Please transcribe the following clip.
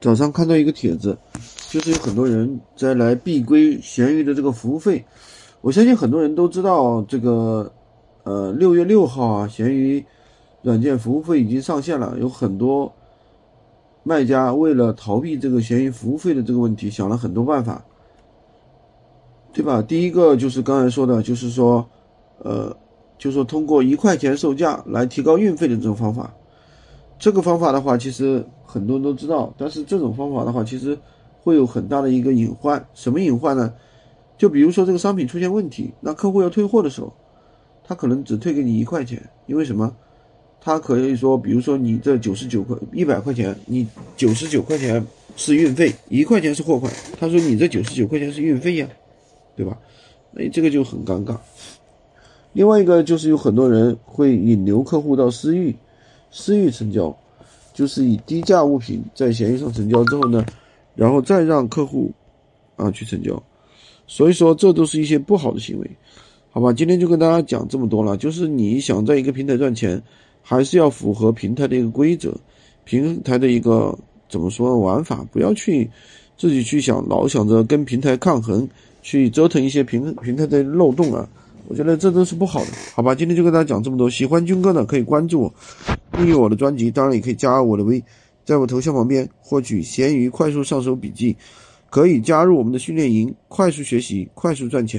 早上看到一个帖子，就是有很多人在来避规闲鱼的这个服务费。我相信很多人都知道这个，呃，六月六号啊，闲鱼软件服务费已经上线了。有很多卖家为了逃避这个闲鱼服务费的这个问题，想了很多办法，对吧？第一个就是刚才说的，就是说，呃，就是说通过一块钱售价来提高运费的这种方法。这个方法的话，其实很多人都知道，但是这种方法的话，其实会有很大的一个隐患。什么隐患呢？就比如说这个商品出现问题，那客户要退货的时候，他可能只退给你一块钱，因为什么？他可以说，比如说你这九十九块一百块钱，你九十九块钱是运费，一块钱是货款。他说你这九十九块钱是运费呀，对吧？那这个就很尴尬。另外一个就是有很多人会引流客户到私域。私域成交，就是以低价物品在闲鱼上成交之后呢，然后再让客户啊去成交，所以说这都是一些不好的行为，好吧？今天就跟大家讲这么多了，就是你想在一个平台赚钱，还是要符合平台的一个规则，平台的一个怎么说玩法，不要去自己去想，老想着跟平台抗衡，去折腾一些平平台的漏洞啊。我觉得这都是不好的，好吧？今天就跟大家讲这么多。喜欢军哥的可以关注我，订阅我的专辑，当然也可以加我的微，在我头像旁边获取闲鱼快速上手笔记，可以加入我们的训练营，快速学习，快速赚钱。